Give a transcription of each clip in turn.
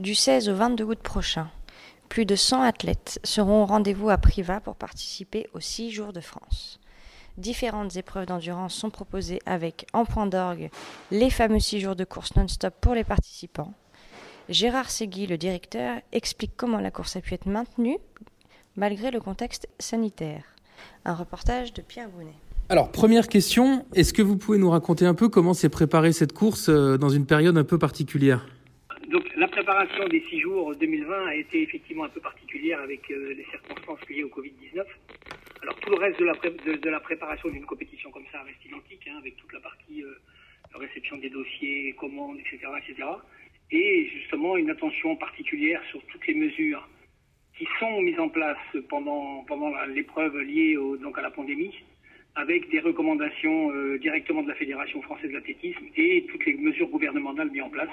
Du 16 au 22 août prochain, plus de 100 athlètes seront au rendez-vous à Privas pour participer aux 6 jours de France. Différentes épreuves d'endurance sont proposées avec, en point d'orgue, les fameux 6 jours de course non-stop pour les participants. Gérard Segui, le directeur, explique comment la course a pu être maintenue malgré le contexte sanitaire. Un reportage de Pierre Brunet. Alors, première question, est-ce que vous pouvez nous raconter un peu comment s'est préparée cette course euh, dans une période un peu particulière? Préparation des six jours 2020 a été effectivement un peu particulière avec euh, les circonstances liées au Covid-19. Alors, tout le reste de la, pré- de, de la préparation d'une compétition comme ça reste identique, hein, avec toute la partie euh, réception des dossiers, commandes, etc., etc. Et justement, une attention particulière sur toutes les mesures qui sont mises en place pendant, l'épreuve liée donc à la pandémie, avec des recommandations euh, directement de la Fédération française d'athlétisme et toutes les mesures gouvernementales mises en place.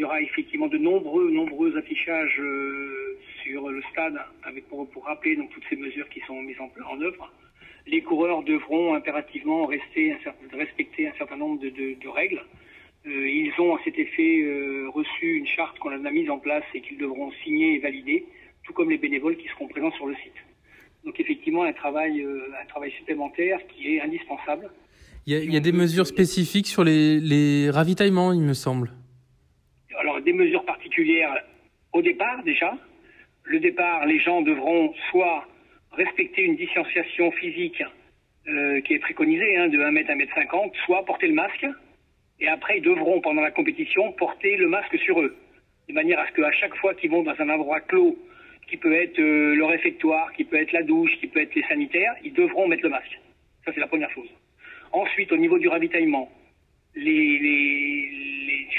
Il y aura effectivement de nombreux, nombreux affichages euh, sur le stade avec pour, pour rappeler donc toutes ces mesures qui sont mises en, en œuvre. Les coureurs devront impérativement rester respecter un certain nombre de, de- de règles. Euh, ils ont à cet effet euh, reçu une charte qu'on a mise en place et qu'ils devront signer et valider, tout comme les bénévoles qui seront présents sur le site. Donc effectivement un travail, euh, un travail supplémentaire qui est indispensable. il y, a, il y a des mesures spécifiques sur les, les ravitaillements, il me semble. Des mesures particulières au départ déjà. Le départ, les gens devront soit respecter une distanciation physique euh, qui est préconisée hein, de 1 mètre à 1 mètre 50, soit porter le masque. Et après, ils devront, pendant la compétition, porter le masque sur eux. De manière à ce qu'à chaque fois qu'ils vont dans un endroit clos, qui peut être euh, le réfectoire, qui peut être la douche, qui peut être les sanitaires, ils devront mettre le masque. Ça, c'est la première chose. Ensuite, au niveau du ravitaillement, les,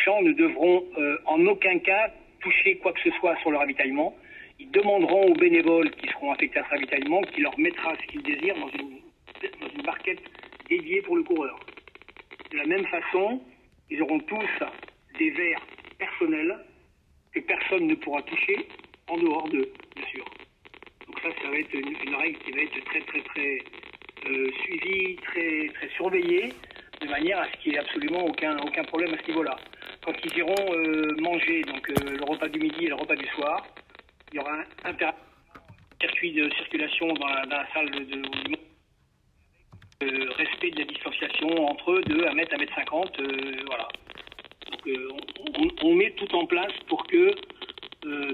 ne devront euh, en aucun cas toucher quoi que ce soit sur le ravitaillement. Ils demanderont aux bénévoles qui seront affectés à ce ravitaillement qui leur mettra ce qu'ils désirent dans une, barquette dédiée pour le coureur. De la même façon, ils auront tous des verres personnels que personne ne pourra toucher en dehors d'eux, bien sûr. Donc ça, ça va être une, une règle qui va être très très très euh, suivie, très très surveillée, de manière à ce qu'il n'y ait absolument aucun aucun problème à ce niveau-là. Quand ils iront euh, manger donc euh, le repas du midi et le repas du soir, il y aura un, circuit de circulation dans la, salle de, de euh, respect de la distanciation entre eux de 1 mètre, 1 mètre 50, euh, voilà. Donc on, met tout en place pour que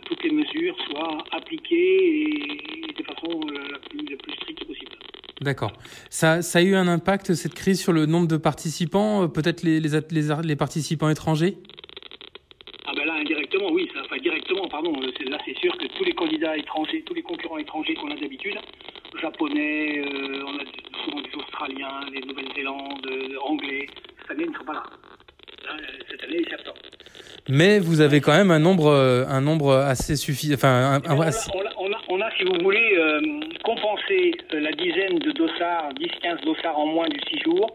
toutes les mesures soient appliquées et de façon la, plus, la plus. D'accord. Ça, ça a eu un impact, cette crise, sur le nombre de participants, euh, peut-être les, les, les, les participants étrangers? Ah ben là indirectement oui, ça, enfin directement pardon, euh, là c'est sûr que tous les candidats étrangers, tous les concurrents étrangers qu'on a d'habitude, japonais, euh, on a souvent des Australiens, des Nouvelle-Zélande, euh, Anglais, cette année ils ne sont pas là. Cette année ils s'absentent. Mais vous avez quand même un nombre, un nombre assez suffisant. Enfin, un- Eh un- ben, assez- on, on a, si vous voulez, euh, compensé euh, la dizaine de dossards, 10-15 dossards en moins du 6 jours,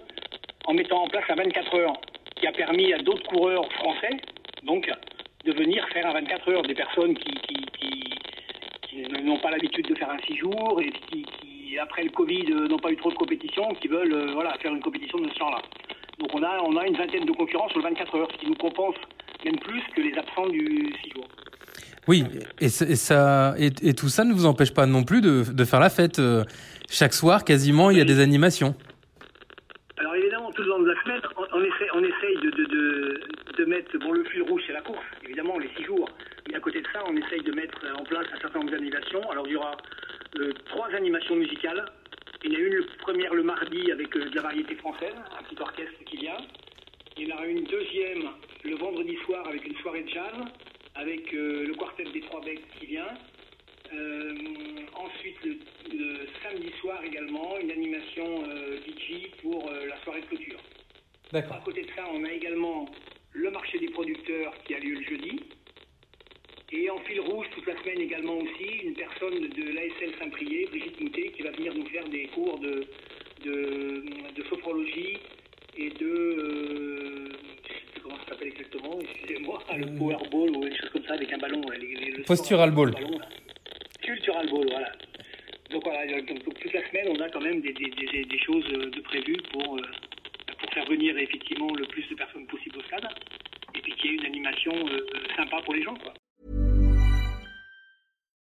en mettant en place un 24 heures, qui a permis à d'autres coureurs français, donc, de venir faire un 24 heures. Des personnes qui, qui, qui, qui n'ont pas l'habitude de faire un 6 jours et qui, qui, après le Covid, euh, n'ont pas eu trop de compétition, qui veulent euh, voilà, faire une compétition de ce genre-là. Donc on a, on a une vingtaine de concurrents sur le 24 heures, ce qui nous compense même plus que les absents du 6 jours. Oui, et, tout ça ne vous empêche pas non plus de, faire la fête. euh, Chaque soir, quasiment, il y a des animations. Alors évidemment, tout le long de la semaine, on, essaie, essaye de, mettre, bon le fil rouge c'est la course, évidemment les six jours, mais à côté de ça, on essaye de mettre en place un certain nombre d'animations. Alors il y aura euh, trois animations musicales. Il y en a une le- première le mardi avec euh, de la variété française, un petit orchestre qui vient. Il y en aura une deuxième le vendredi soir avec une soirée de jazz, avec euh, le quartet des Trois Becs qui vient. Euh, ensuite, le, le samedi soir également, une animation euh, DJ pour À côté de ça, on a également le marché des producteurs qui a lieu le jeudi. Et en fil rouge, toute la semaine également aussi, une personne de l'ASL Saint-Prié, Brigitte Moutet, qui va venir nous faire des cours de, de, de sophrologie et de... Euh, je sais plus comment ça s'appelle exactement, excusez-moi, le Euh. powerball ou des choses comme ça avec un ballon. là, les- les- le sport Postural ball. Cultural ball, voilà. Donc voilà, donc, donc toute la semaine, on a quand même des, des, des, des choses euh, de prévues pour, euh, pour faire venir effectivement le plus de personnes possible au stade. Et puis qu'il y ait une animation euh, sympa pour les gens, quoi.